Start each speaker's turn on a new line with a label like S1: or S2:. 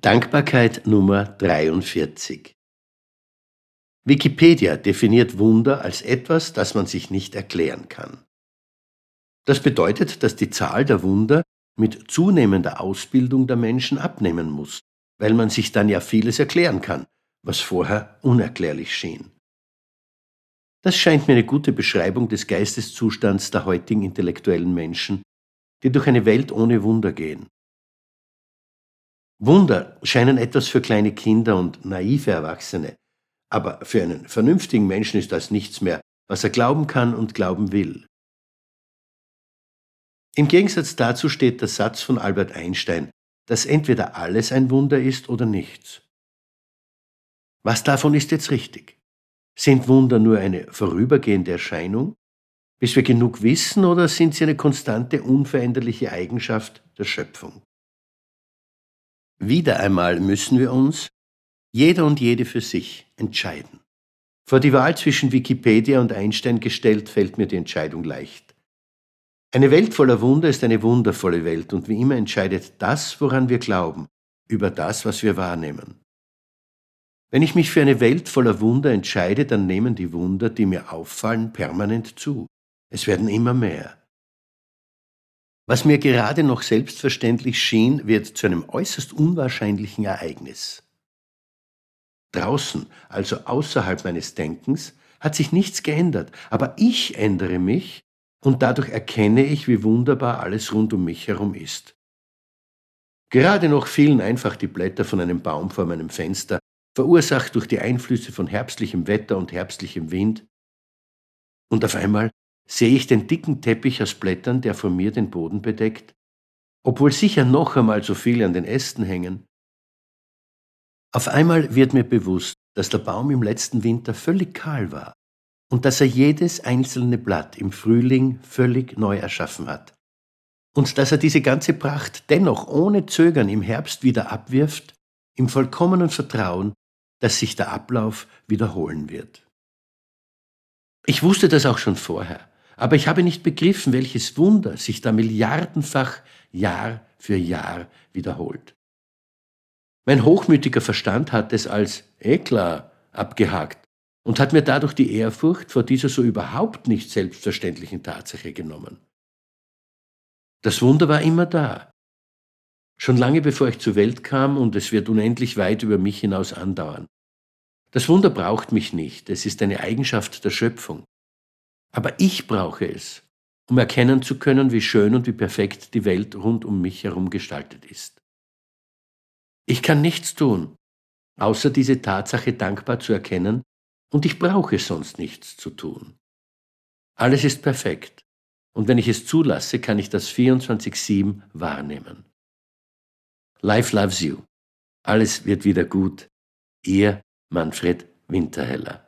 S1: Dankbarkeit Nummer 43 Wikipedia definiert Wunder als etwas, das man sich nicht erklären kann. Das bedeutet, dass die Zahl der Wunder mit zunehmender Ausbildung der Menschen abnehmen muss, weil man sich dann ja vieles erklären kann, was vorher unerklärlich schien. Das scheint mir eine gute Beschreibung des Geisteszustands der heutigen intellektuellen Menschen, die durch eine Welt ohne Wunder gehen. Wunder scheinen etwas für kleine Kinder und naive Erwachsene, aber für einen vernünftigen Menschen ist das nichts mehr, was er glauben kann und glauben will. Im Gegensatz dazu steht der Satz von Albert Einstein, dass entweder alles ein Wunder ist oder nichts. Was davon ist jetzt richtig? Sind Wunder nur eine vorübergehende Erscheinung, bis wir genug wissen, oder sind sie eine konstante, unveränderliche Eigenschaft der Schöpfung? Wieder einmal müssen wir uns, jeder und jede für sich, entscheiden. Vor die Wahl zwischen Wikipedia und Einstein gestellt, fällt mir die Entscheidung leicht. Eine Welt voller Wunder ist eine wundervolle Welt und wie immer entscheidet das, woran wir glauben, über das, was wir wahrnehmen. Wenn ich mich für eine Welt voller Wunder entscheide, dann nehmen die Wunder, die mir auffallen, permanent zu. Es werden immer mehr. Was mir gerade noch selbstverständlich schien, wird zu einem äußerst unwahrscheinlichen Ereignis. Draußen, also außerhalb meines Denkens, hat sich nichts geändert, aber ich ändere mich und dadurch erkenne ich, wie wunderbar alles rund um mich herum ist. Gerade noch fielen einfach die Blätter von einem Baum vor meinem Fenster, verursacht durch die Einflüsse von herbstlichem Wetter und herbstlichem Wind, und auf einmal sehe ich den dicken Teppich aus Blättern, der vor mir den Boden bedeckt, obwohl sicher noch einmal so viele an den Ästen hängen. Auf einmal wird mir bewusst, dass der Baum im letzten Winter völlig kahl war und dass er jedes einzelne Blatt im Frühling völlig neu erschaffen hat. Und dass er diese ganze Pracht dennoch ohne Zögern im Herbst wieder abwirft, im vollkommenen Vertrauen, dass sich der Ablauf wiederholen wird. Ich wusste das auch schon vorher. Aber ich habe nicht begriffen, welches Wunder sich da milliardenfach Jahr für Jahr wiederholt. Mein hochmütiger Verstand hat es als eh klar abgehakt und hat mir dadurch die Ehrfurcht vor dieser so überhaupt nicht selbstverständlichen Tatsache genommen. Das Wunder war immer da. Schon lange bevor ich zur Welt kam und es wird unendlich weit über mich hinaus andauern. Das Wunder braucht mich nicht, es ist eine Eigenschaft der Schöpfung. Aber ich brauche es, um erkennen zu können, wie schön und wie perfekt die Welt rund um mich herum gestaltet ist. Ich kann nichts tun, außer diese Tatsache dankbar zu erkennen, und ich brauche sonst nichts zu tun. Alles ist perfekt, und wenn ich es zulasse, kann ich das 24-7 wahrnehmen. Life loves you. Alles wird wieder gut. Ihr Manfred Winterheller.